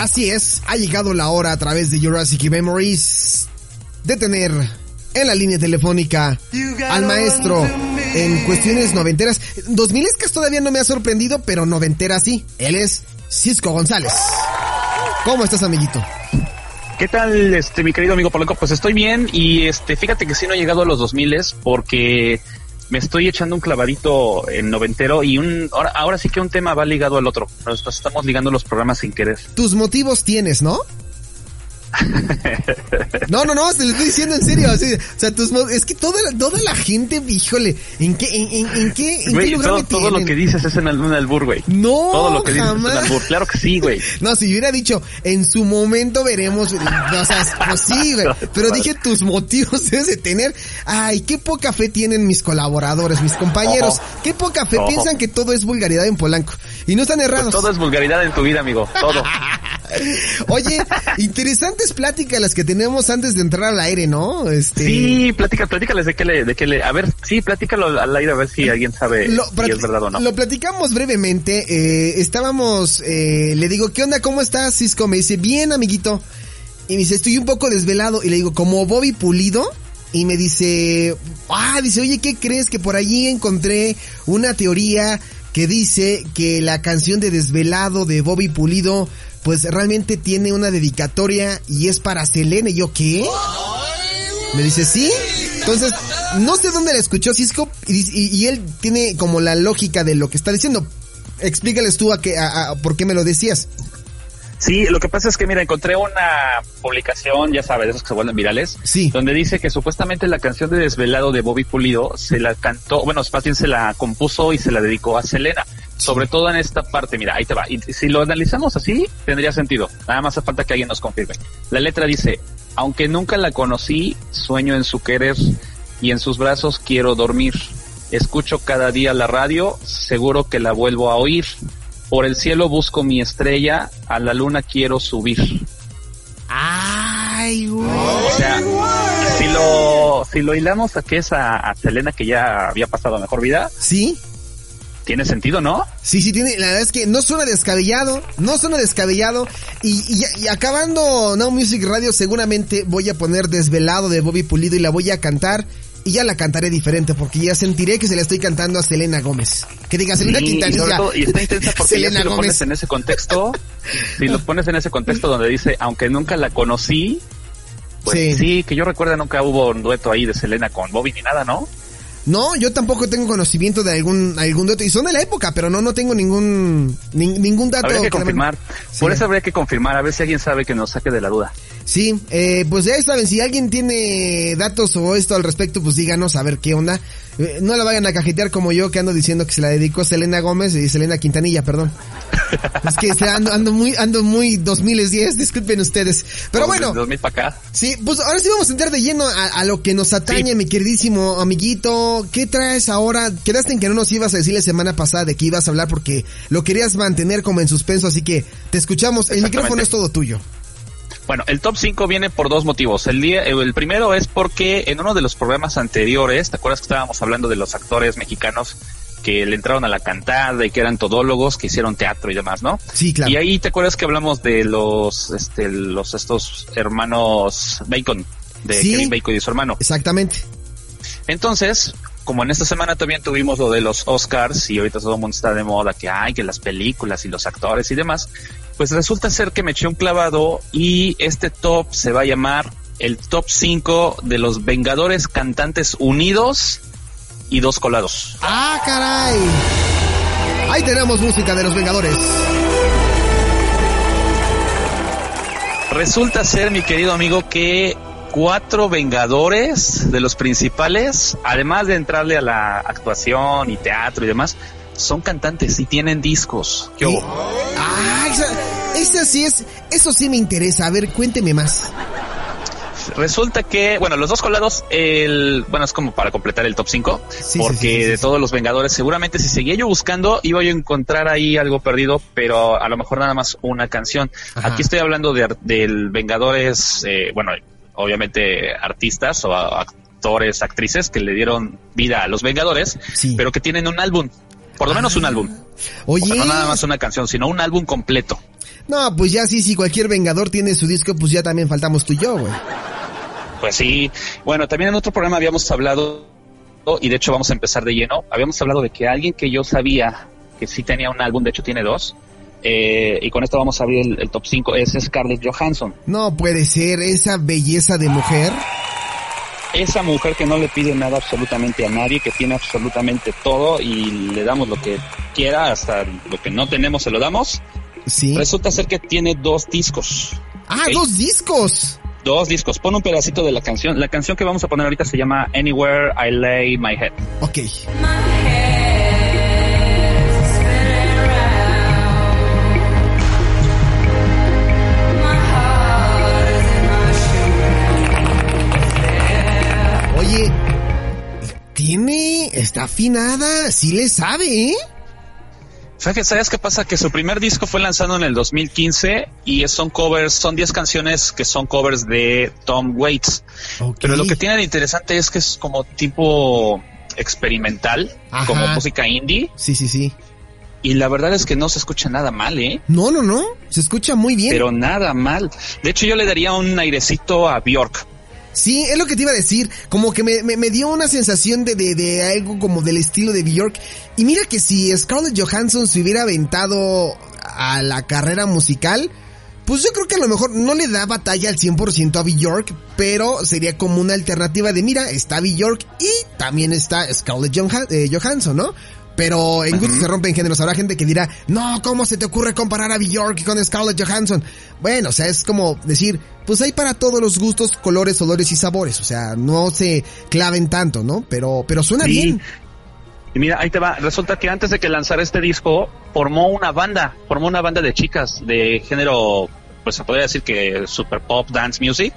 Así es, ha llegado la hora a través de Jurassic Memories de tener en la línea telefónica al maestro en cuestiones noventeras. Dos milescas todavía no me ha sorprendido, pero noventera sí. Él es Cisco González. ¿Cómo estás, amiguito? ¿Qué tal, este, mi querido amigo Polanco? Pues estoy bien y este, fíjate que sí no he llegado a los 2000 porque me estoy echando un clavadito en noventero y un ahora, ahora sí que un tema va ligado al otro. Nos, estamos ligando los programas sin querer. Tus motivos tienes, ¿no? No, no, no, te lo estoy diciendo en serio. Así, o sea, tus, es que toda la, toda la gente, híjole, ¿en qué, en, en, en qué, en qué lugar todo, me todo tienen? lo que dices es en el- un albur, güey. No, Todo lo que dices es un albur. Claro que sí, güey. No, si hubiera dicho, en su momento veremos, o sea, pues sí, güey, pero dije tus motivos debes de tener, ay, qué poca fe tienen mis colaboradores, mis compañeros, qué poca fe piensan que todo es vulgaridad en Polanco, y no están Pues errados. todo es vulgaridad en tu vida, amigo. Todo. Oye, interesantes pláticas las que tenemos antes de entrar al aire, ¿no? Este, Sí, platica, platícales de qué le, de qué le, a ver, sí, platícalo al aire a ver si alguien sabe Lo, si es verdad o no. lo platicamos brevemente. eh, estábamos, eh, le digo, ¿qué onda? ¿Cómo estás, Cisco? Me dice, bien, amiguito. Y me dice, estoy un poco desvelado. Y le digo, como Bobby Pulido. Y me dice, ah, dice, oye, ¿qué crees? Que por allí encontré una teoría que dice que la canción de Desvelado de Bobby Pulido, pues realmente tiene una dedicatoria y es para Selene. Y yo, ¿qué? Me dice, sí. Entonces, no sé dónde la escuchó Cisco y, y- y él tiene como la lógica de lo que está diciendo. Explícales tú a, qué, a, a- por qué me lo decías. Sí, lo que pasa es que, mira, encontré una publicación, ya sabes, de esos que se vuelven virales, Sí. donde dice que supuestamente la canción de Desvelado de Bobby Pulido se la cantó, bueno, más bien se la compuso y se la dedicó a Selena. Sobre todo en esta parte, mira, ahí te va. Y si lo analizamos así, tendría sentido. Nada más hace falta que alguien nos confirme. La letra dice, aunque nunca la conocí, sueño en su querer y en sus brazos quiero dormir. Escucho cada día la radio, seguro que la vuelvo a oír. Por el cielo busco mi estrella, a la luna quiero subir. Ay, güey. O sea, si lo, si lo hilamos a que es a, a Selena que ya había pasado mejor vida, ¿Sí? Tiene sentido, ¿no? Sí, sí, tiene, la verdad es que no suena descabellado, no suena descabellado, y, y, y acabando Now Music Radio seguramente voy a poner Desvelado de Bobby Pulido y la voy a cantar, y ya la cantaré diferente, porque ya sentiré que se la estoy cantando a Selena Gómez. Que diga Selena Sí, y, Quintanilla. todo- y está intensa porque ya si lo Gómez. pones en ese contexto, si lo pones en ese contexto donde dice, aunque nunca la conocí, pues Sí. sí. que yo recuerdo nunca hubo un dueto ahí de Selena con Bobby ni nada, ¿no? No, yo tampoco tengo conocimiento de algún algún dato y son de la época, pero no no tengo ningún nin- ningún dato. Habría que confirmar. Sí. Por eso habría que confirmar, a ver si alguien sabe que nos saque de la duda. Sí, eh, pues ya saben, si alguien tiene datos o esto al respecto, pues díganos a ver qué onda. Eh, no la vayan a cajetear como yo que ando diciendo que se la dedicó Selena Gómez y Selena Quintanilla, perdón. es que ando, ando muy ando muy 2010, disculpen ustedes. Pero bueno, desde 2000 para acá. Sí, pues ahora sí vamos a entrar de lleno a, a lo que nos atañe, Sí. mi queridísimo amiguito. ¿Qué traes ahora? Quedaste en que no nos ibas a decir la semana pasada de que ibas a hablar porque lo querías mantener como en suspenso, así que te escuchamos. El micrófono es todo tuyo. Bueno, el top 5 viene por dos motivos. El día, el primero es porque en uno de los programas anteriores, ¿te acuerdas que estábamos hablando de los actores mexicanos que le entraron a la cantada y que eran todólogos, que hicieron teatro y demás, ¿no? Sí, claro. Y ahí te acuerdas que hablamos de los, este, los, estos hermanos Bacon, de Sí. Kevin Bacon y su hermano. Exactamente. Entonces, como en esta semana también tuvimos lo de los Oscars y ahorita todo el mundo está de moda que hay, que las películas y los actores y demás, pues resulta ser que me eché un clavado y este top se va a llamar el top 5 de los Vengadores Cantantes Unidos y dos colados. Ah, caray. Ahí tenemos música de los Vengadores. Resulta ser, mi querido amigo, que cuatro Vengadores de los principales, además de entrarle a la actuación y teatro y demás, son cantantes y tienen discos. ¿Qué hubo? Ah, esa, esa sí es, eso sí me interesa. A ver, cuénteme más. Resulta que, bueno, los dos colados, el, bueno, es como para completar el top 5, Sí, porque sí, sí, de todos los Vengadores, seguramente si seguía yo buscando, iba yo a encontrar ahí algo perdido, pero a lo mejor nada más una canción. Ajá. Aquí estoy hablando de, del Vengadores, eh, bueno, obviamente artistas o actores, actrices que le dieron vida a los Vengadores, Sí. pero que tienen un álbum, por lo menos un álbum. O Oye, sea, no nada más una canción, sino un álbum completo. No, pues ya sí, si cualquier Vengador tiene su disco, pues ya también faltamos tú y yo, güey. Pues sí. Bueno, también en otro programa habíamos hablado, y de hecho vamos a empezar de lleno, habíamos hablado de que alguien que yo sabía que sí tenía un álbum, de hecho tiene dos, eh, y con esto vamos a abrir el, el top 5, es Scarlett Johansson. No puede ser, esa belleza de mujer. Esa mujer que no le pide nada absolutamente a nadie, que tiene absolutamente todo y le damos lo que quiera, hasta lo que no tenemos se lo damos. Sí. Resulta ser que tiene dos discos. Ah, Ok. dos discos. Dos discos. Pon un pedacito de la canción. La canción que vamos a poner ahorita se llama Anywhere I Lay My Head. Ok. Está afinada, sí le sabe, ¿eh? ¿sabes qué pasa? Que su primer disco fue lanzado en el 2015 y son covers, son 10 canciones que son covers de Tom Waits. Pero lo que tiene de interesante es que es como tipo experimental, Ajá. como música indie. Sí, sí, sí. Y la verdad es que no se escucha nada mal, ¿eh? No, no, no, se escucha muy bien. Pero nada mal. De hecho, yo le daría un airecito a Bjork. Sí, es lo que te iba a decir. Como que me, me, dio una sensación de, de, de algo como del estilo de Bjork. Y mira que si Scarlett Johansson se hubiera aventado a la carrera musical, pues yo creo que a lo mejor no le da batalla al 100% a Bjork, pero sería como una alternativa de, mira, está Bjork y también está Scarlett eh, Johansson, ¿no? Pero en gusto se rompen géneros. Habrá gente que dirá, no, ¿cómo se te ocurre comparar a Bjork con Scarlett Johansson? Bueno, o sea, es como decir, pues hay para todos los gustos, colores, olores y sabores. O sea, no se claven tanto, ¿no? Pero, pero suena Sí. bien. Y mira, ahí te va. Resulta que antes de que lanzara este disco, formó una banda, formó una banda de chicas de género, pues se podría decir que super pop, dance music.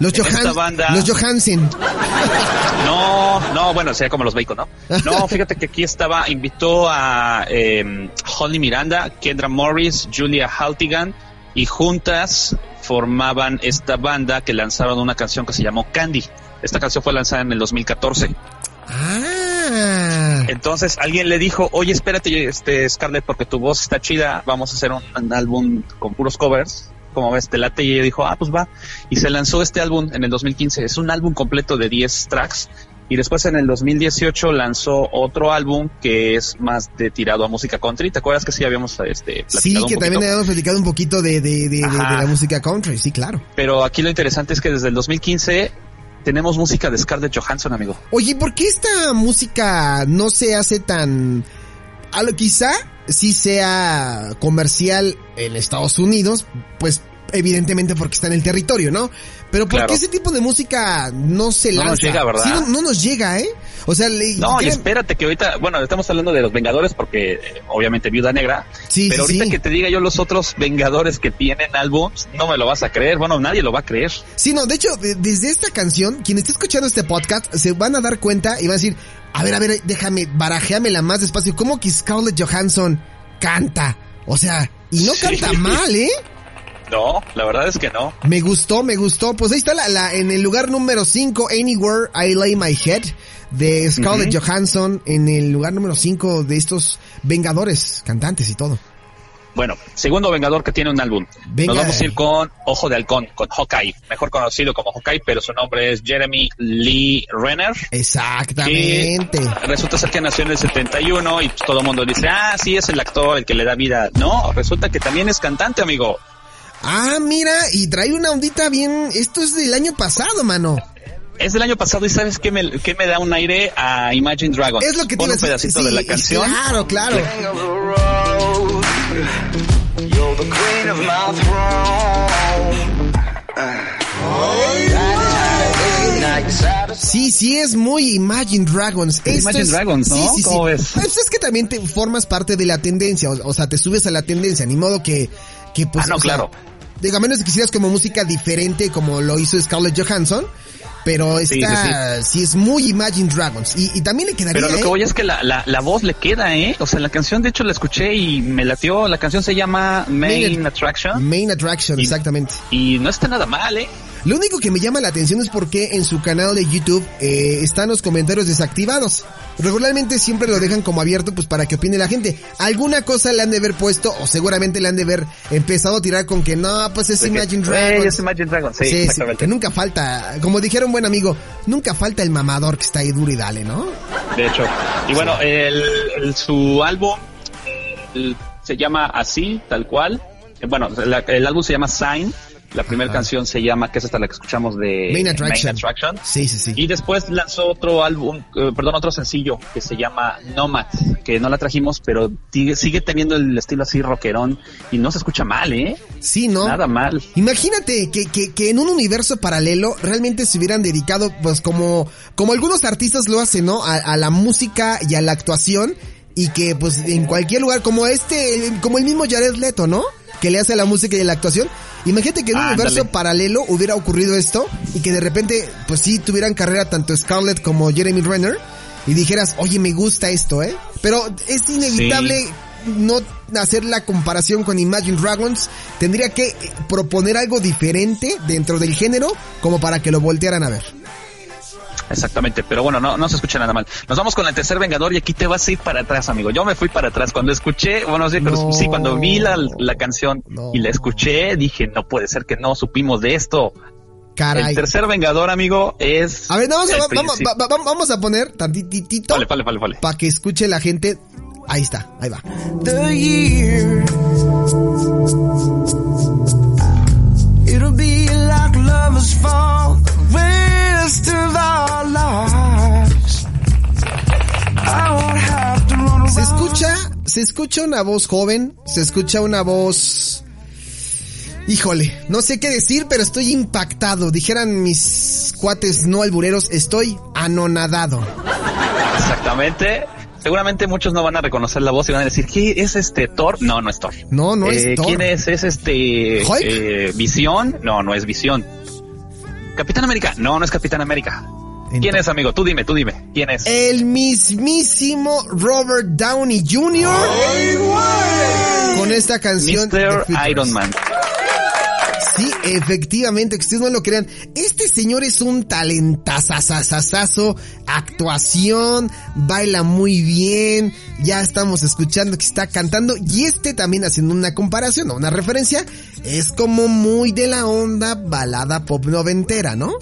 Los, Johan banda- los Johansen. No, no, bueno, sería como los bacon, ¿no? No, fíjate que aquí estaba, invitó a eh, Holly Miranda, Kendra Morris, Julia Haltigan y juntas formaban esta banda que lanzaron una canción que se llamó Candy. Esta canción fue lanzada en el 2014. Ah. Entonces alguien le dijo, oye, espérate, este Scarlett, porque tu voz está chida, vamos a hacer un, un álbum con puros covers. Como ves, te late y ella dijo, ah, pues va. Y se lanzó este álbum en el 2015. Es un álbum completo de 10 tracks. Y después en el 2018 lanzó otro álbum que es más de tirado a música country. ¿Te acuerdas que sí habíamos este, platicado Sí, un que también poquito? habíamos platicado un poquito de, de, de, de- la música country, sí, claro. Pero aquí lo interesante es que desde el 2015 tenemos música de Scarlett Johansson, amigo. Oye, ¿por qué esta música no se hace tan... A lo quizá sí sea comercial en Estados Unidos, pues evidentemente porque está en el territorio, ¿no? Pero ¿por Claro. qué ese tipo de música no se No lanza? nos llega, ¿verdad? Sí, no, no nos llega, ¿eh? O sea, le, No, y espérate que ahorita, bueno, estamos hablando de los Vengadores porque eh, obviamente Viuda Negra, Sí, pero sí, ahorita sí. que te diga yo los otros Vengadores que tienen álbums, no me lo vas a creer, bueno, nadie lo va a creer. Sí, no, de hecho, de- desde esta canción, quien esté escuchando este podcast se van a dar cuenta y van a decir, a ver, a ver, déjame, barajéamela más despacio. ¿Cómo que Scarlett Johansson canta? O sea, y no Sí. canta mal, ¿eh? No, la verdad es que no. Me gustó, me gustó. Pues ahí está la, la en el lugar número 5, Anywhere I Lay My Head, de Scarlett. Johansson, en el lugar número 5 de estos Vengadores, cantantes y todo. Bueno, segundo Vengador que tiene un álbum. Venga. Nos vamos a ir con Ojo de Halcón, con Hawkeye, mejor conocido como Hawkeye, pero su nombre es Jeremy Lee Renner. Exactamente. que resulta ser que nació en el 71 y pues, todo el mundo dice, ah, sí, es el actor el que le da vida. No, resulta que también es cantante, amigo. Ah, mira, y trae una ondita bien, esto es del año pasado, mano. Es del año pasado y ¿sabes qué me, qué me da un aire a Imagine Dragons? Es lo que te Pon a un pedacito Sí, de la canción. Claro, claro. You're the queen of my throne. Uh. Sí, sí, es muy Imagine Dragons. Esto Imagine es- Dragons, ¿no? Sí, sí, ¿Cómo sí. ves? Pues es que también te formas parte de la tendencia, o, o sea, te subes a la tendencia, ni modo que, que pues, Ah, no, sea, claro. Digo, a menos que quisieras como música diferente como lo hizo Scarlett Johansson, pero Sí, esta sí, es muy Imagine Dragons y, y también le quedaría, Pero lo que ¿eh? voy es que la, la, la voz le queda, ¿eh? O sea, la canción, de hecho, la escuché y me latió. La canción se llama Main Main- Attraction Main Attraction, Y- exactamente. y no está nada mal, ¿eh? Lo único que me llama la atención es porque en su canal de YouTube eh, están los comentarios desactivados. Regularmente siempre lo dejan como abierto pues para que opine la gente. Alguna cosa le han de haber puesto o seguramente le han de haber empezado a tirar con que no, pues es Imagine "Güey, Dragons. es Imagine Dragons. Sí, Sí, sí, que nunca falta, como dijera un buen amigo, nunca falta el mamador que está ahí duro y dale, ¿no? De hecho. Y bueno, el, el- su álbum el- se llama así, tal cual. Eh, Bueno, la- el álbum se llama Sign. La primera canción se llama, que es esta la que escuchamos de Main Attraction. Attraction. Sí, sí, sí. Y después lanzó otro álbum, eh, perdón, otro sencillo que se llama Nomad, que no la trajimos, pero sigue, sigue teniendo el estilo así rockerón y no se escucha mal, ¿eh? Sí, ¿no? Nada mal. Imagínate que, que, que en un universo paralelo realmente se hubieran dedicado, pues como, como algunos artistas lo hacen, ¿no? A, a la música y a la actuación y que pues en cualquier lugar, como este, como el mismo Jared Leto, ¿no? Que le hace la música y la actuación. Imagínate que en un Ándale. universo paralelo hubiera ocurrido esto y que de repente, pues sí, tuvieran carrera tanto Scarlett como Jeremy Renner y dijeras, oye, me gusta esto, ¿eh? Pero es inevitable no hacer la comparación con Imagine Dragons, tendría que proponer algo diferente dentro del género como para que lo voltearan a ver. Exactamente, pero bueno, no, no se escucha nada mal. Nos vamos con el tercer Vengador y aquí te vas a ir para atrás, amigo. Yo me fui para atrás cuando escuché, bueno, sí, pero No. sí, cuando vi la, la canción No. y la escuché, dije, no puede ser que no supimos de esto. Caray. El tercer Vengador, amigo, es... A ver, vamos a, vamos, principio. va- va- vamos a poner tantitito Vale, vale, vale, vale. para que escuche la gente. Ahí está, ahí va. the year. It'll be like lovers fall the rest of our se escucha una voz joven, se escucha una voz... Híjole, no sé qué decir, pero estoy impactado. Dijeran mis cuates no albureros, estoy anonadado. Exactamente. Seguramente muchos no van a reconocer la voz y van a decir, ¿qué es este Thor? No, no es Thor. No, no es Eh, Thor. ¿Quién es? ¿Es este eh, Visión? No, no es Visión. ¿Capitán América? No, no es Capitán América. ¿Quién es, amigo? Tú dime, tú dime. ¿Quién es? El mismísimo Robert Downey Jr. con esta canción de Mr. Iron Man. Sí, efectivamente, que ustedes no lo crean. Este señor es un talentazazazazazo, actuación, baila muy bien, ya estamos escuchando que está cantando y este también haciendo una comparación o una referencia, es como muy de la onda balada pop noventera, ¿no?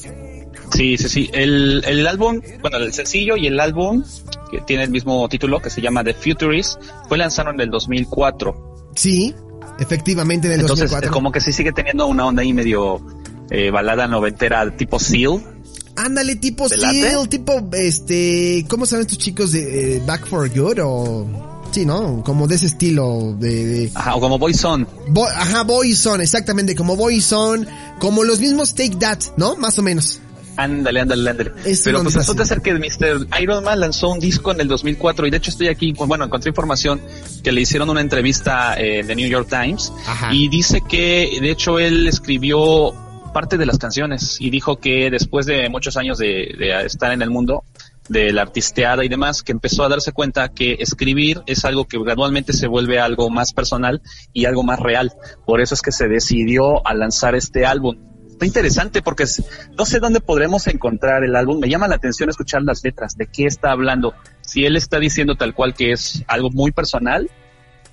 Sí, sí, sí. El, el álbum, bueno, el sencillo y el álbum, que tiene el mismo título, que se llama The Futurist, fue lanzado en el 2004. Sí, efectivamente en el Entonces, 2004. como que sí sigue teniendo una onda ahí medio eh, balada noventera tipo Seal. Ándale, tipo. Seal, tipo, este, ¿cómo saben estos chicos de eh, Back for Good o... Sí, ¿no? Como de ese estilo de... de- Ajá, o como Boyzone. Bo- ajá, Boyzone, exactamente, como Boyzone, como los mismos Take That, ¿no? Más o menos. Ándale, ándale, ándale. Es Pero pues resulta ser que Mr. Iron Man lanzó un disco en el 2004 y de hecho estoy aquí, bueno, encontré información que le hicieron una entrevista eh, de New York Times Ajá. y dice que de hecho él escribió parte de las canciones y dijo que después de muchos años de, de estar en el mundo de la artisteada y demás, que empezó a darse cuenta que escribir es algo que gradualmente se vuelve algo más personal y algo más real. Por eso es que se decidió a lanzar este álbum. Está interesante porque no sé dónde podremos encontrar el álbum. Me llama la atención escuchar las letras, de qué está hablando. Si él está diciendo tal cual que es algo muy personal,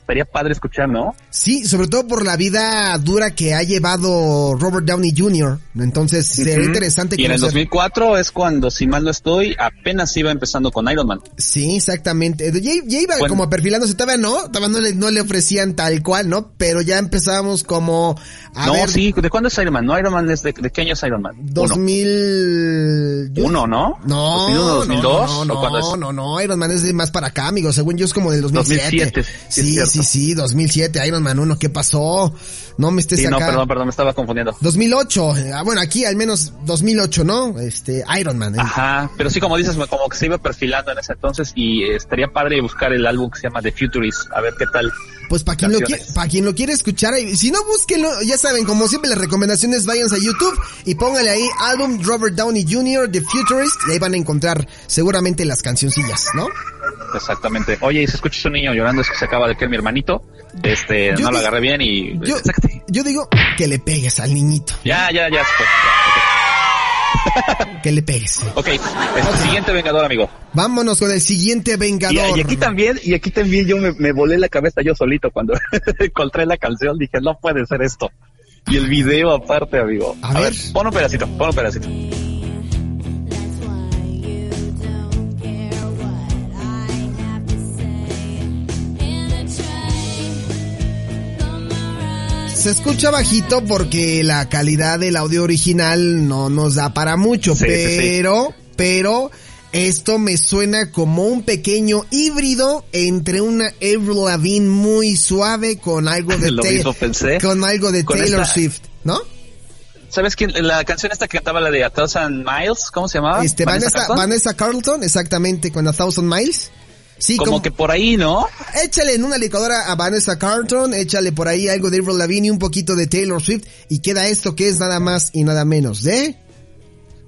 estaría padre escuchar, ¿no? Sí, sobre todo por la vida dura que ha llevado Robert Downey Jr. Entonces, sería Ujú. interesante Y en el conocer- 2004 es cuando, si mal no estoy, apenas iba empezando con Iron Man. Sí, exactamente. Ya, ya iba Bueno. como perfilándose, todavía no, todavía no le, no le ofrecían tal cual, ¿no? Pero ya empezábamos como a no, ver, sí, ¿de cuándo es Iron Man? No, Iron Man es de, ¿de qué año es Iron Man? 2000... yo- Uno, ¿no? No, 2001, 2002, no, ¿o no, no, no, no, Iron Man es de más para acá, amigo. Según yo es como del 2007. 2007, sí, Sí. Sí, sí, 2007, Iron Man 1, ¿qué pasó? No me estés Sí, no, acá. perdón, perdón, me estaba confundiendo. 2008, eh, ah, bueno, aquí al menos 2008, ¿no? Este, Iron Man. eh. Ajá, pero sí, como dices, como que se iba perfilando en ese entonces y estaría padre buscar el álbum que se llama The Futurist, a ver qué tal. Pues para quien, lo qui- Canciones. pa' quien lo quiere escuchar, si no búsquenlo, ya saben, como siempre las recomendaciones, váyanse a YouTube y póngale ahí álbum Robert Downey Jr. The Futurist y ahí van a encontrar seguramente las cancioncillas, ¿no? Exactamente. Oye, y si escuchas un niño llorando es que se acaba de que mi hermanito, este, Yo no lo agarré bien y yo- Sácate. Yo digo que le pegues al niñito. Ya, ya, ya. pues, Que le pegues. Ok, este, siguiente vengador, amigo. Vámonos con el siguiente vengador. y aquí también, y aquí también yo me, me volé la cabeza yo solito cuando encontré la canción, dije, no puede ser esto. Y el video aparte, amigo. A ver. pon un pedacito, pon un pedacito. Se escucha bajito porque la calidad del audio original no nos da para mucho, Sí, sí, sí. pero, pero, esto me suena como un pequeño híbrido entre una Avril Lavigne muy suave con algo de Lo Tay- mismo pensé. con algo de Con Taylor esta- Swift, ¿no? ¿Sabes quién? La canción esta que cantaba la de A Thousand Miles, ¿cómo se llamaba? Este, Vanessa, Carlton? Vanessa Carlton, exactamente, con A Thousand Miles. Sí, Como, como, que por ahí, ¿no? échale en una licuadora a Vanessa Carlton, échale por ahí algo de Avril Lavigne y un poquito de Taylor Swift y queda esto que es nada más y nada menos de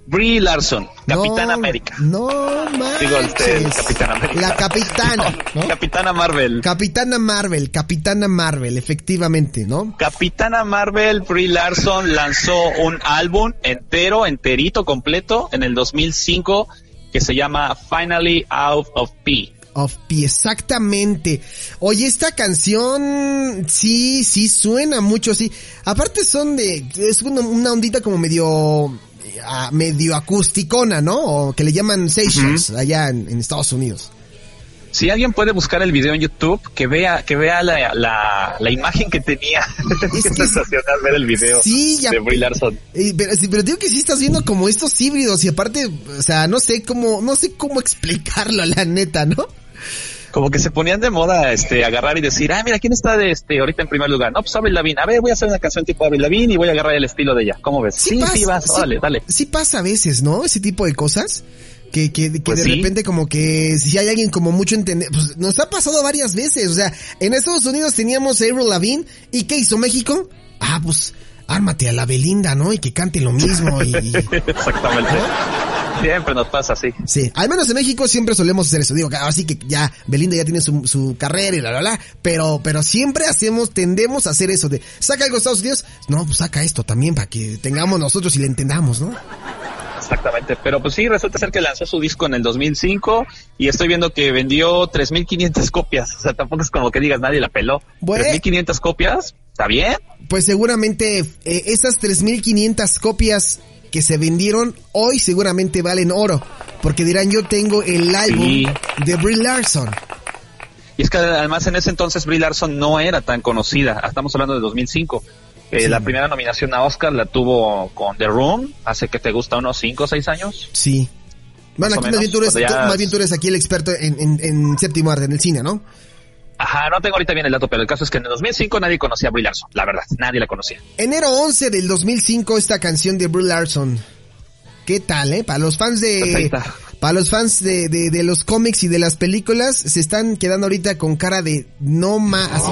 Brie Larson, Capitán No, América. No manches. Digo, el Capitán América. La capitana, ¿no? Capitana Marvel. Capitana Marvel, Capitana Marvel, efectivamente, ¿no? Capitana Marvel, Brie Larson lanzó un álbum entero, enterito, completo, en el 2005, que se llama Finally Out of P. Of P, exactamente. Oye, esta canción sí, sí suena mucho así. Aparte son de, es una, una ondita como medio, eh, ah, medio acusticona, ¿no? O que le llaman Seychelles allá en, en Estados Unidos. Si alguien puede buscar el video en YouTube, que vea, que vea la, la, la imagen que tenía. Es que- sensacional ver el video Sí, ya- de Brie Larson. Eh, pero, pero digo que sí estás viendo como estos híbridos y aparte, o sea, no sé cómo, no sé cómo explicarlo, la neta, ¿no? Como que se ponían de moda, este, agarrar y decir, ah, mira, ¿quién está de este, ahorita en primer lugar? No, pues Avril Lavigne. A ver, voy a hacer una canción tipo Avril Lavigne y voy a agarrar el estilo de ella. ¿Cómo ves? Sí, sí, vas, sí- dale, dale. Sí pasa a veces, ¿no? Ese tipo de cosas. Que, que, que Pues de sí. repente como que si hay alguien como mucho entender, pues nos ha pasado varias veces, o sea, en Estados Unidos teníamos a Avril Lavigne y ¿qué hizo México? Ah, pues ármate a la Belinda, ¿no? Y que cante lo mismo y, y- Exactamente. Siempre nos pasa así. sí, al menos en México siempre solemos hacer eso, digo, así que ya Belinda ya tiene su, su carrera y la la la, pero pero siempre hacemos tendemos a hacer eso de saca algo de Estados Unidos, no, pues saca esto también para que tengamos nosotros y le entendamos, ¿no? Exactamente. Pero pues sí, resulta ser que lanzó su disco en el 2005 y estoy viendo que vendió 3.500 copias. O sea, tampoco es como que digas nadie la peló. Bueno. 3.500 copias, ¿está bien? Pues seguramente eh, esas 3.500 copias que se vendieron hoy seguramente valen oro. Porque dirán, yo tengo el álbum Sí. de Brie Larson. Y es que además en ese entonces Brie Larson no era tan conocida. Estamos hablando de 2005. Eh, Sí. La primera nominación a Oscar la tuvo con The Room, hace que te gusta unos 5 o 6 años. Sí. Bueno, Más aquí más bien, tú eres, tú- más bien tú eres aquí el experto en, en, en séptimo arte, en el cine, ¿no? Ajá, no tengo ahorita bien el dato, pero el caso es que en el 2005 nadie conocía a Brie Larson, la verdad, nadie la conocía. Enero 11 del 2005 esta canción de Brie Larson. ¿Qué tal, eh? Para los fans Pues ahí de... está. Para los fans de, de, de los cómics y de las películas, se están quedando ahorita con cara de no más. así.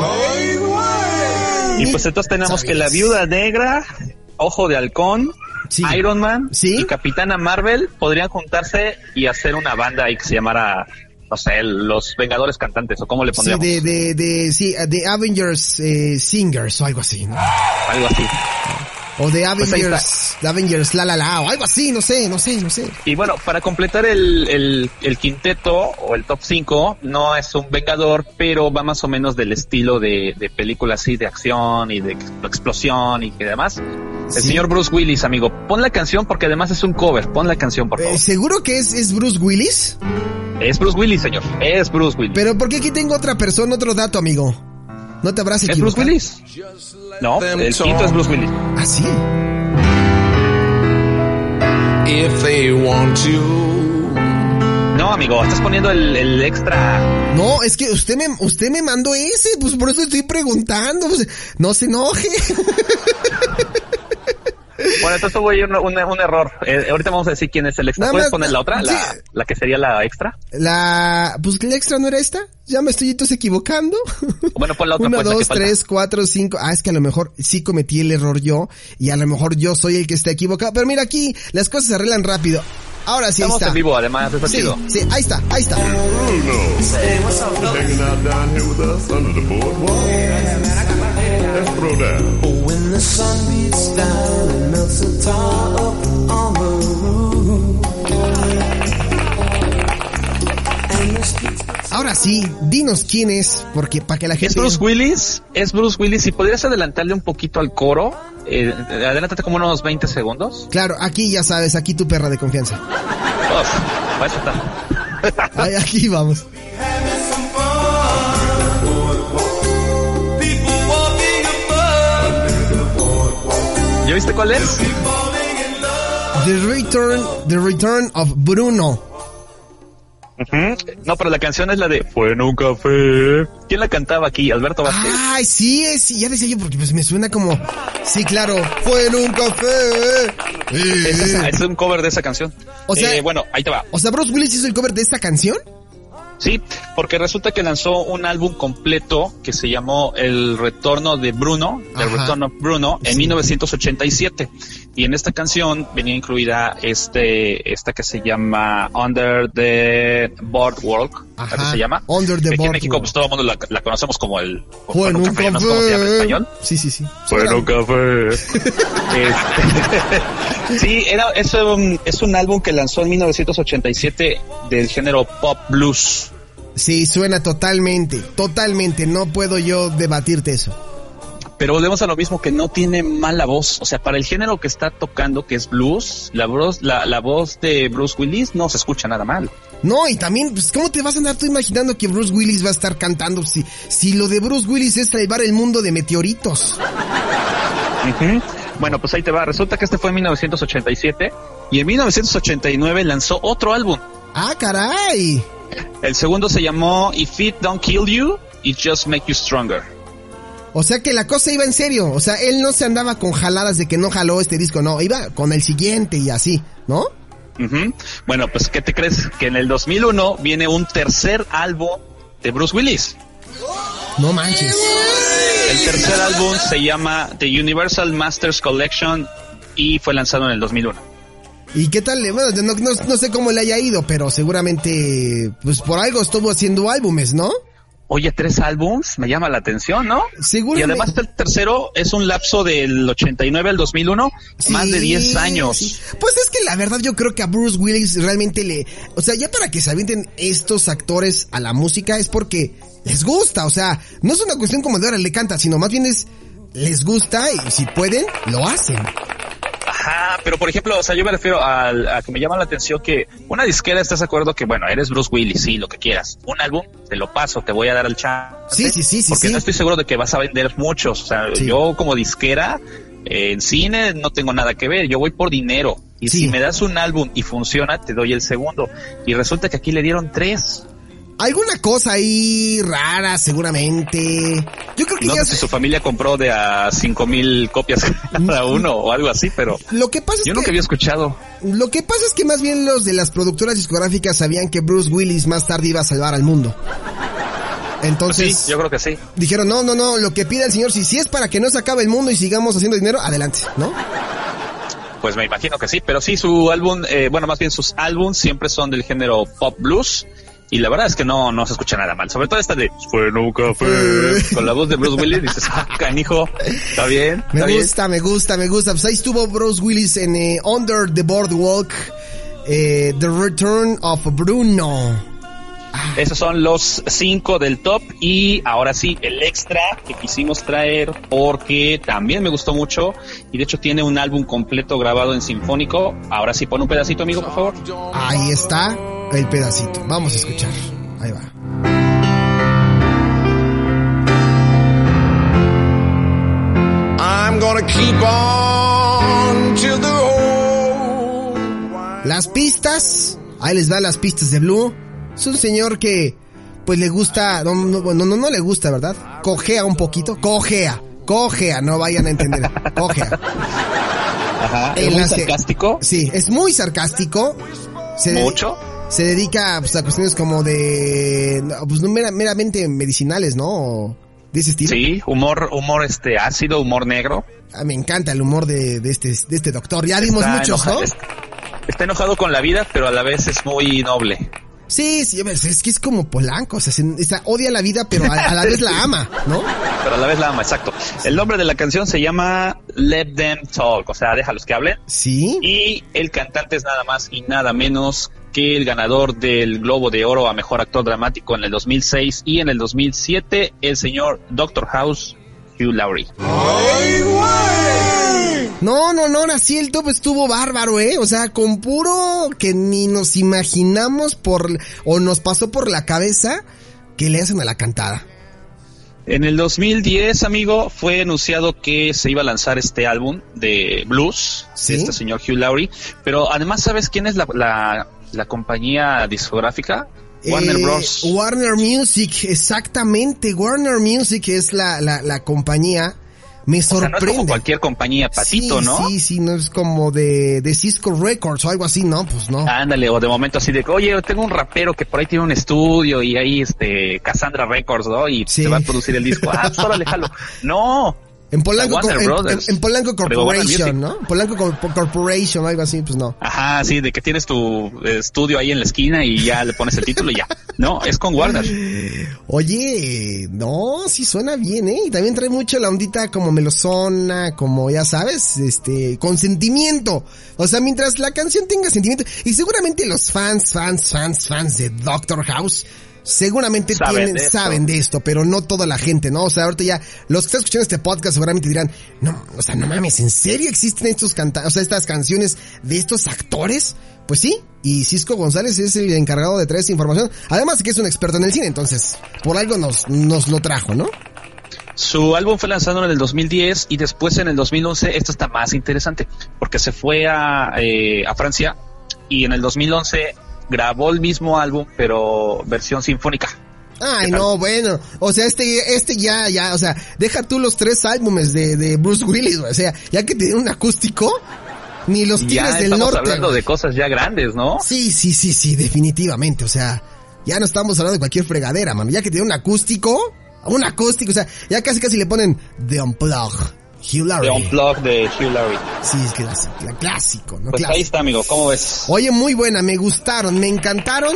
Y pues entonces tenemos que la. Viuda Negra, Ojo de Halcón, Sí. Iron Man Sí. y Capitana Marvel podrían juntarse y hacer una banda ahí que se llamara, no sé, los Vengadores Cantantes o cómo le Sí, pondríamos. de, de, de, sí, de Avengers eh, Singers o algo así, ¿no? Algo así. O de Pues Avengers, de Avengers La La La, o algo así, no sé, no sé, no sé. Y bueno, para completar el, el, el quinteto o el top 5, no es un Vengador, pero va más o menos del estilo de, de películas así de acción y de ex- explosión y que demás. El Sí. señor Bruce Willis, amigo, pon la canción porque además es un cover. Pon la canción, por favor. Eh, ¿Seguro que es, es Bruce Willis? Es Bruce Willis, señor. Es Bruce Willis. Pero ¿por qué aquí tengo otra persona, otro dato, amigo? ¿No te habrás ¿Es equivocado? Bruce Willis? No, el quinto es Bruce Willis. Ah, sí. if they want to. No, amigo, estás poniendo el, el extra. No, es que usted me, usted me mandó ese, pues por eso estoy preguntando. pues, no se enoje. Bueno, entonces hubo ahí un, un- un error. Eh, ahorita vamos a decir quién es el extra. Nada ¿Puedes más- poner la otra? La, sí. la que sería la extra. La, pues la extra no era esta. Ya me estoy entonces equivocando. Bueno, pon la otra. Uno, pues, dos, falta. tres, cuatro, cinco. Ah, es que a lo mejor sí cometí el error yo y a lo mejor yo soy el que está equivocado. Pero mira aquí, las cosas se arreglan rápido. Ahora sí, ahí Estamos está. en vivo, además, Sí, chido. sí, ahí está, ahí está. When the sun beats down and melts the tar up on the roof. Ahora sí, dinos quién es, porque para que la gente... ¿Es Bruce Willis? ¿Es Bruce Willis? Si podrías adelantarle un poquito al coro, eh, adelántate como unos 20 segundos. Claro, aquí ya sabes, aquí tu perra de confianza. Aquí vamos. ¿Ya viste cuál es? The Return, The Return of Bruno. No, pero la canción es la de Fue en un café. ¿Quién la cantaba aquí? Alberto Vázquez. Ay, sí, sí, ya decía yo porque pues me suena como, sí, claro, fue en un café. Es un cover de esa canción. O sea- Eh, bueno, ahí te va. O sea, Bruce Willis hizo el cover de esta canción. Sí, porque resulta que lanzó un álbum completo que se llamó El Retorno de Bruno, El of Bruno, en Sí. 1987. Y en esta canción venía incluida este, esta que se llama Under the Boardwalk, Ajá. ¿así se llama? Under the Aquí en. México pues todo el mundo la, la conocemos como el... Fue en un café, no sé cómo se llama en español. Sí, sí, sí. Fue en un café. Este, sí, era, es, un, es un álbum que lanzó en 1987 del género pop blues. Sí, suena totalmente, totalmente. No puedo yo debatirte eso. Pero volvemos a lo mismo que no tiene mala voz. O sea, para el género que está tocando, que es blues, la voz, la, la voz de Bruce Willis no se escucha nada mal. No, y también, pues, ¿cómo te vas a andar tú imaginando que Bruce Willis va a estar cantando si, si lo de Bruce Willis es salvar el mundo de meteoritos? Bueno, pues ahí te va. Resulta que este fue en 1987 y en 1989 lanzó otro álbum. Ah, caray. El segundo se llamó If It Don't Kill You, It Just Make You Stronger. O sea que la cosa iba en serio. O sea, él no se andaba con jaladas de que no jaló este disco, no. Iba con el siguiente y así, ¿no? Bueno, pues ¿qué te crees? Que en el 2001 viene un tercer álbum de Bruce Willis. No manches. El tercer álbum se llama The Universal Masters Collection y fue lanzado en el 2001. ¿Y qué tal? Bueno, no, no- no sé cómo le haya ido, pero seguramente, pues por algo estuvo haciendo álbumes, ¿no? Oye, tres álbums, me llama la atención, ¿no? Y Seguramente. además el tercero es un lapso del 89 al 2001, más de 10 años. sí. Pues es que la verdad yo creo que a Bruce Willis realmente le... O sea, ya para que se avienten estos actores a la música es porque les gusta. O sea, no es una cuestión como de ahora le canta, sino más bien es... Les gusta y si pueden, lo hacen. Ajá, pero por ejemplo, o sea, yo me refiero al- a, que me llama la atención que una disquera estás de acuerdo que, bueno, eres Bruce Willis, sí, lo que quieras. Un álbum, te lo paso, te voy a dar el chance. Sí, sí, sí, sí, Porque sí. no estoy seguro de que vas a vender muchos. O sea, Sí. yo como disquera, eh, en cine no tengo nada que ver, yo voy por dinero. Y Sí. si me das un álbum y funciona, te doy el segundo. Y resulta que aquí le dieron tres. Alguna cosa ahí rara, seguramente. Yo creo que No ya... sé si su familia compró de a cinco mil copias cada uno o algo así, pero Lo que pasa es yo que... nunca había escuchado. Lo que pasa es que más bien los de las productoras discográficas sabían que Bruce Willis más tarde iba a salvar al mundo. Entonces Sí, yo creo que sí. dijeron, no, no, no, lo que pida el señor, si, si es para que no se acabe el mundo y sigamos haciendo dinero, adelante, ¿no? Pues me imagino que sí, pero sí, su álbum, eh, bueno, más bien sus álbums siempre son del género pop blues. Y la verdad es que no, no se escucha nada mal. Sobre todo esta de Fue en un café. Con la voz de Bruce Willis dices, ah, canijo, está bien, Me bien. gusta, me gusta, me gusta. Pues ahí estuvo Bruce Willis en eh, Under the Boardwalk, eh, The Return of Bruno. Esos son los cinco del top y ahora sí, el extra que quisimos traer porque también me gustó mucho y de hecho tiene un álbum completo grabado en sinfónico. Ahora sí, pon un pedacito, amigo, por favor. Ahí está el pedacito. Vamos a escuchar. Ahí va. I'm gonna keep on till the whole Las pistas, ahí les va las pistas de Blue. Es un señor que, pues le gusta, no, no, no, le gusta, ¿verdad? Cojea un poquito, cojea, cojea, no vayan a entender, cojea. Ajá, es muy sarcástico. Sí, es muy sarcástico. Se de- Mucho. Se dedica pues, a cuestiones como de, pues no mera- meramente medicinales, ¿no? De ese estilo. Sí, humor, humor este ácido, humor negro. Ah, me encanta el humor de, de este, de este doctor. Ya vimos Está muchos, enoja- ¿no? es- Está enojado con la vida, pero a la vez es muy noble. Sí, sí, es que es como Polanco, o sea, se- odia la vida, pero a, a la vez la ama, ¿no? pero a la vez la ama, exacto. El nombre de la canción se llama Let Them Talk, o sea, déjalos que hablen. Sí. Y el cantante es nada más y nada menos que el ganador del Globo de Oro a Mejor Actor Dramático en el 2006 y en el 2007, el señor Doctor House, Hugh Laurie. No, no, no, así el top estuvo bárbaro, ¿eh? O sea, con puro que ni nos imaginamos por, o nos pasó por la cabeza que le hacen a la cantada. En el 2010, amigo, fue anunciado que se iba a lanzar este álbum de blues Sí. de este señor Hugh Laurie, pero además, ¿sabes quién es la, la, la compañía discográfica? Warner Eh, Bros. Warner Music, exactamente. Warner Music es la, la, la compañía. Me O sea, no es sorprende. como cualquier compañía patito, sí, ¿no? Sí, sí, no es como de, de Cisco Records o algo así, no, pues no. Ándale, o de momento así de, oye, tengo un rapero que por ahí tiene un estudio y ahí, este, Cassandra Records, ¿no? Y Sí. se va a producir el disco. Ah, pues órale, jalo. No. En Polanco, en- Brothers. en, en Polanco Corporation. ¿no? Polanco Co- Corporation o algo así, pues no. Ajá, sí, de que tienes tu eh, estudio ahí en la esquina y ya le pones el título y ya. No, es con Warner. Oye, no, sí suena bien, ¿eh? Y también trae mucho la ondita como melosona, como ya sabes, este, con sentimiento. O sea, mientras la canción tenga sentimiento. Y seguramente los fans, fans, fans, fans de Doctor House, seguramente Saben tienen, de esto. saben de esto, pero no toda la gente, ¿no? O sea, ahorita ya, los que están escuchando este podcast seguramente dirán, no, o sea, no mames, ¿en serio existen estos canta o sea, estas canciones de estos actores? Pues sí, y Cisco González es el encargado de traer esa información. Además de que es un experto en el cine, entonces, por algo nos, nos lo trajo, ¿no? Su álbum fue lanzado en el 2010 y después en el 2011, esto está más interesante, porque se fue a, eh, a Francia y en el 2011 grabó el mismo álbum, pero versión sinfónica. Ay, no, bueno. O sea, este, este ya, ya, o sea, deja tú los tres álbumes de, de Bruce Willis, o sea, ya que tiene un acústico, ni los Tigres ya del estamos Norte. hablando de cosas ya grandes, ¿no? Sí, sí, sí, sí, definitivamente, o sea, ya no estamos hablando de cualquier fregadera, mano. Ya que tiene un acústico, un acústico, o sea, ya casi casi le ponen The Unplug, Hugh Laurie. Unplugged de Hugh Laurie. Sí, es clásico, clásico, ¿no? Pues ahí está, amigo, ¿cómo ves? Oye, muy buena, me gustaron, me encantaron.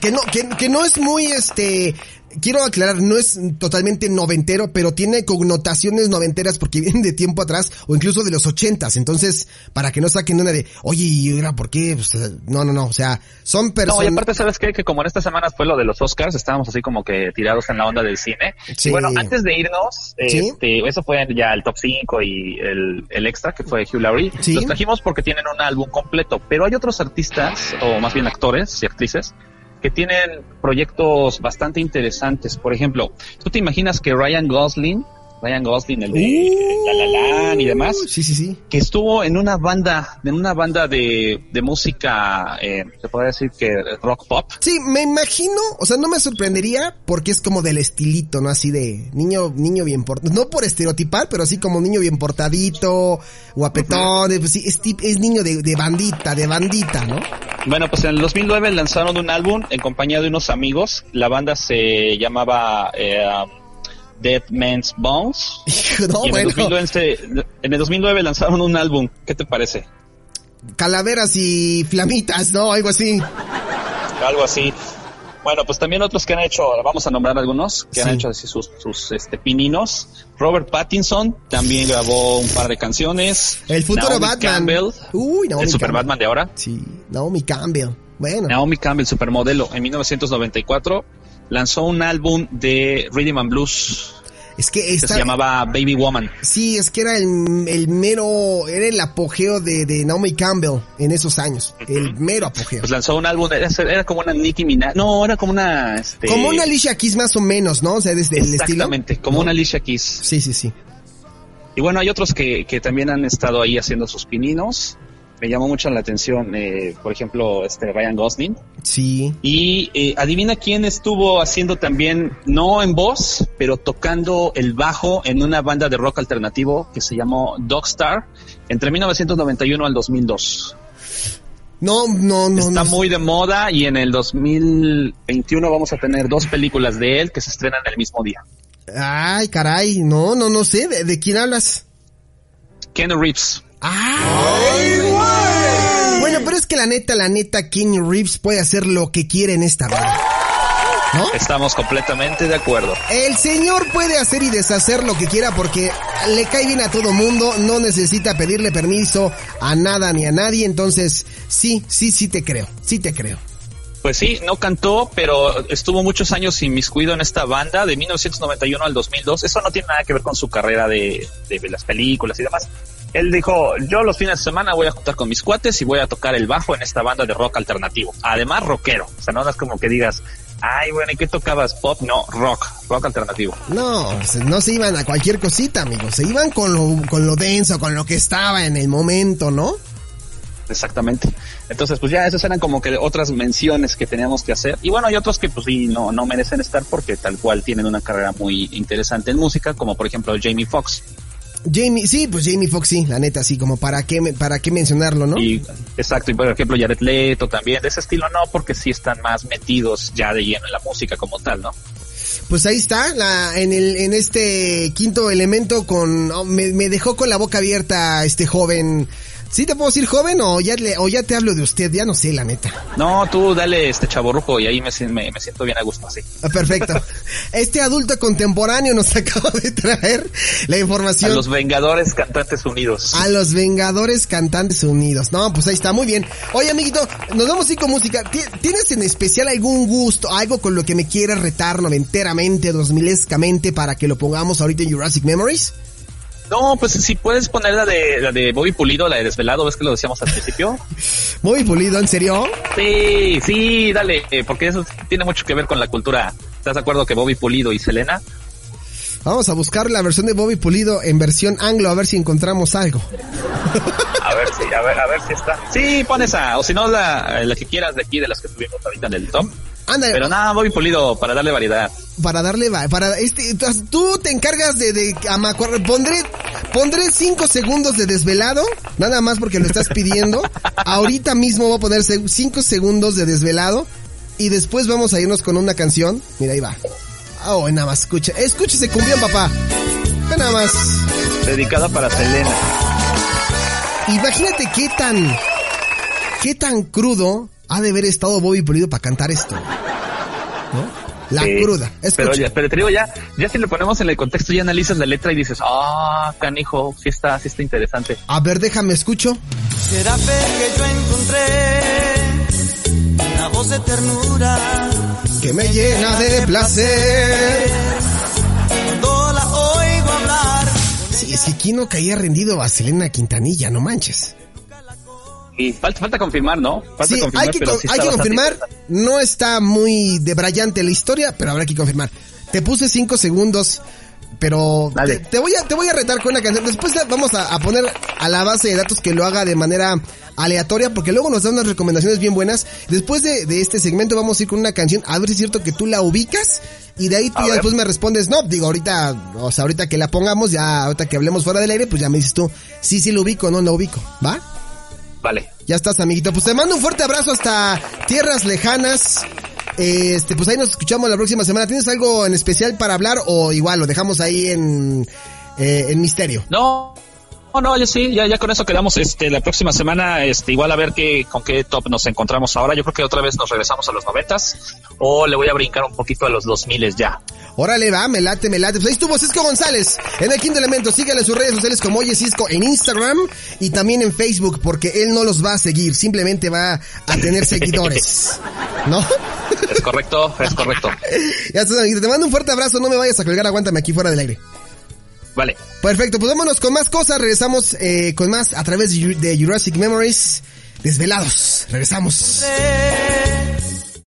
Que no, que, que no es muy este. Quiero aclarar, no es totalmente noventero, pero tiene connotaciones noventeras porque vienen de tiempo atrás o incluso de los ochentas. Entonces, para que no saquen una de, oye, ¿y ahora por qué? Pues, eh, no, no, no. O sea, son No, y personas. aparte, ¿sabes qué? Que como en estas semanas fue lo de los Oscars, estábamos así como que tirados en la onda del cine. Sí. Y bueno, antes de irnos, Sí. este, eso fue ya el top 5 y el, el extra, que fue Hugh Laurie. Sí. Los trajimos porque tienen un álbum completo, pero hay otros artistas, o más bien actores y actrices, que tienen proyectos bastante interesantes. Por ejemplo, ¿tú te imaginas que Ryan Gosling, Ryan Gosling, el de La La Land y demás, Sí, sí, sí. que estuvo en una banda, en una banda de, de música, eh, se puede decir que rock pop. Sí, me imagino, o sea, no me sorprendería porque es como del estilito, ¿no? Así de niño, niño bien portado, no por estereotipar, pero así como niño bien portadito, guapetón, pues sí, es, es niño de, de bandita, de bandita, ¿no? Bueno, pues en el 2009 lanzaron un álbum en compañía de unos amigos. La banda se llamaba eh, Dead Man's Bones. no, y en, bueno, el 2009, en el 2009 lanzaron un álbum. ¿Qué te parece? calaveras y flamitas, ¿no? Algo así. Algo así. Bueno, pues también otros que han hecho, vamos a nombrar algunos, que han hecho así sus, sus este, pininos. Robert Pattinson también grabó un par de canciones. El futuro Naomi Batman. Campbell, Uy, Naomi el Super Campbell. Batman de ahora. Sí, Naomi Campbell. Bueno. Naomi Campbell, supermodelo, en 1994 lanzó un álbum de Rhythm and Blues Es que que está, se llamaba Baby Woman. sí, es que era el, el mero, era el apogeo de, de Naomi Campbell en esos años. El mero apogeo. Pues lanzó un álbum, era, era como una Nicki Minaj, no, era como una... Este, Como una Alicia Keys más o menos, ¿no? O sea, desde el estilo. Exactamente, como ¿no? una Alicia Keys. Sí, sí, sí. Y bueno, hay otros que, que también han estado ahí haciendo sus pininos. Me llamó mucho la atención, eh, por ejemplo, este Ryan Gosling. Sí. Y eh, adivina quién estuvo haciendo también, no en voz, pero tocando el bajo en una banda de rock alternativo que se llamó Dogstar entre 1991 al 2002. No, no, no, Está no. muy de moda y en el 2021 vamos a tener dos películas de él que se estrenan el mismo día. Ay, caray. No, no, no sé. ¿De, de quién hablas? Ken Reeves. ¡Ay! Es que la neta, la neta, Kenny Reeves puede hacer lo que quiere en esta vida. ¿No? Estamos completamente de acuerdo. El señor puede hacer y deshacer lo que quiera porque le cae bien a todo mundo, no necesita pedirle permiso a nada ni a nadie, entonces sí, sí, sí te creo, sí te creo. Pues sí, no cantó, pero estuvo muchos años inmiscuido en esta banda de 1991 al 2002. Eso no tiene nada que ver con su carrera de, de las películas y demás. Él dijo, yo los fines de semana voy a juntar con mis cuates y voy a tocar el bajo en esta banda de rock alternativo. Además, rockero. O sea, no es como que digas, ay, bueno, ¿y qué tocabas? Pop, no, rock, rock alternativo. No, pues, no se iban a cualquier cosita, amigos, se iban con lo, con lo denso, con lo que estaba en el momento, ¿no? Exactamente. Entonces, pues ya esas eran como que otras menciones que teníamos que hacer. Y bueno, hay otros que pues sí, no, no merecen estar porque tal cual tienen una carrera muy interesante en música, como por ejemplo Jamie Foxx. Jamie, sí, pues Jamie Foxx sí, la neta, sí, como para qué, para qué mencionarlo, ¿no? Y, exacto, y por ejemplo Jared Leto también, de ese estilo no, porque sí están más metidos ya de lleno en la música como tal, ¿no? Pues ahí está, la, en el, en este quinto elemento con, oh, me, me dejó con la boca abierta este joven. ¿Sí te puedo decir joven o ya le, o ya te hablo de usted? Ya no sé, la neta. No, tú dale este chaborrujo y ahí me, me, me siento bien a gusto así. Ah, Perfecto. Este adulto contemporáneo nos acaba de traer la A información. los Vengadores Cantantes Unidos. A los Vengadores Cantantes Unidos. No, pues ahí está, muy bien. Oye, amiguito, nos vamos a ir con música. ¿Ti- ¿Tienes en especial algún gusto, algo con lo que me quieras retar noventeramente, dos milescamente, para que lo pongamos ahorita en Jurassic Memories? No, pues si puedes poner la de, la de Bobby Pulido, la de Desvelado, ¿ves que lo decíamos al principio? Muy pulido, ¿en serio? Sí, sí, dale, eh, porque eso tiene mucho que ver con la cultura. ¿Estás de acuerdo que Bobby Pulido y Selena? Vamos a buscar la versión de Bobby Pulido en versión anglo, a ver si encontramos algo. A ver si, a ver, a ver si está. Sí, pon esa, o si no la, la que quieras de aquí, de las que tuvimos ahorita en el top. Ándale, Pero nada, Bobby Pulido, para darle variedad. para darle, para este, tú- te encargas de, de, a me acuerdo, pondré, pondré cinco segundos de desvelado, nada más porque lo estás pidiendo. Ahorita mismo voy a poner se- cinco segundos de desvelado y después vamos a irnos con una canción. Mira, ahí va. Oh, nada más, escucha, escúchese cumbión, papá. Ve nada más. Dedicada para Selena. Imagínate qué tan, qué tan crudo ha de haber estado Bobby Pulido para cantar esto. ¿No? La Sí, cruda. Pero, ya, pero te digo, ya, ya si lo ponemos en el contexto, ya analizas la letra y dices, ah, canijo, sí está, sí está interesante. A ver, déjame escucho. Será fe que yo encontré una voz de ternura que me llena de placer. cuando la oigo hablar. Sí, es que aquí no caía rendido a Selena Quintanilla, no manches. Y falta, falta confirmar, ¿no? Falta Sí, confirmar, hay que, pero con- sí hay que confirmar. No está muy debrayante la historia, pero habrá que confirmar. Te puse cinco segundos, pero te, voy a te voy a retar con una canción. Después vamos a, a poner a la base de datos que lo haga de manera aleatoria, porque luego nos da unas recomendaciones bien buenas. Después de, de este segmento vamos a ir con una canción, a ver si es cierto que tú la ubicas. Y de ahí tú A ya ver. después me respondes, no, digo, ahorita, o sea, ahorita que la pongamos, ya, ahorita que hablemos fuera del aire, pues ya me dices tú, sí, sí lo ubico, no la ubico, ¿va? Vale. Ya estás, amiguito. Pues te mando un fuerte abrazo hasta tierras lejanas. Este, pues ahí nos escuchamos la próxima semana. ¿Tienes algo en especial para hablar o igual lo dejamos ahí en, eh, en misterio? No, no, no, ya sí, ya, ya con eso quedamos, este, la próxima semana, este, igual a ver qué, con qué top nos encontramos ahora. Yo creo que otra vez nos regresamos a los noventas, o le voy a brincar un poquito a los dos miles ya. Órale, va, me late, me late. Pues ahí estuvo Cisco González en el quinto elemento. Síganle en sus redes sociales como Oye Cisco en Instagram y también en Facebook porque él no los va a seguir, simplemente va a tener seguidores. ¿No? Es correcto, es correcto. ya estás. Te mando un fuerte abrazo. No me vayas a colgar, aguántame aquí fuera del aire. Vale. Perfecto, pues vámonos con más cosas. Regresamos eh, con más a través de Ju- de Jurassic Memories. Desvelados. Regresamos.